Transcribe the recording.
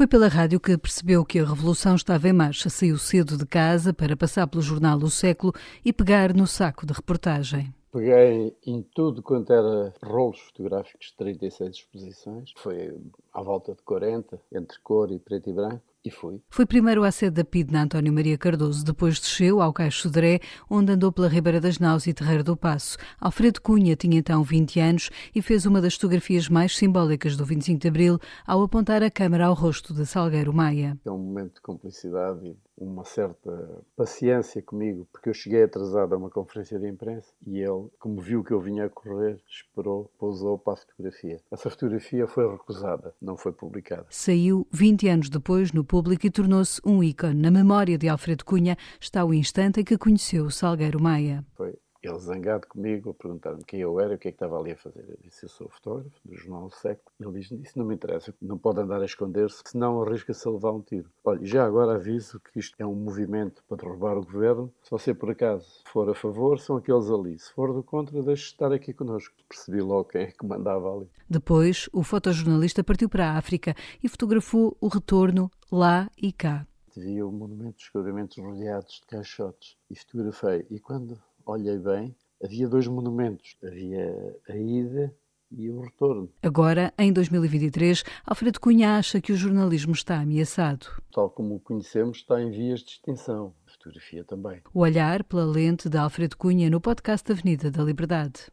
Foi pela rádio que percebeu que a revolução estava em marcha, saiu cedo de casa para passar pelo jornal O Século e pegar no saco de reportagem. Peguei em tudo quanto era rolos fotográficos de 36 exposições, foi à volta de 40, entre cor e preto e branco, e fui. Foi primeiro à sede da PID na António Maria Cardoso, depois desceu ao Caixo Sodré, onde andou pela Ribeira das Naus e Terreiro do Passo. Alfredo Cunha tinha então 20 anos e fez uma das fotografias mais simbólicas do 25 de Abril ao apontar a câmara ao rosto de Salgueiro Maia. É um momento de cumplicidade e uma certa paciência comigo, porque eu cheguei atrasado a uma conferência de imprensa e ele, como viu que eu vinha a correr, esperou, pousou para a fotografia. Essa fotografia foi recusada, não foi publicada. Saiu 20 anos depois no público e tornou-se um ícone. Na memória de Alfredo Cunha está o instante em que conheceu o Salgueiro Maia. Foi ele zangado comigo, a perguntar-me quem eu era e o que é que estava ali a fazer. Eu disse, eu sou fotógrafo do jornal do século. Ele diz, isso não me interessa, não pode andar a esconder-se, senão arrisca-se a levar um tiro. Olha, já agora aviso que isto é um movimento para derrubar o governo. Se você, por acaso, for a favor, são aqueles ali. Se for do contra, deixe estar aqui connosco. Percebi logo quem é que mandava ali. Depois, o fotojornalista partiu para a África e fotografou o retorno lá e cá. Via o monumento dos descobrimentos rodeados de caixotes e fotografei. E quando olhei bem, havia dois monumentos. Havia a ida e o retorno. Agora, em 2023, Alfredo Cunha acha que o jornalismo está ameaçado. Tal como o conhecemos, está em vias de extinção. A fotografia também. O olhar pela lente de Alfredo Cunha no podcast Avenida da Liberdade.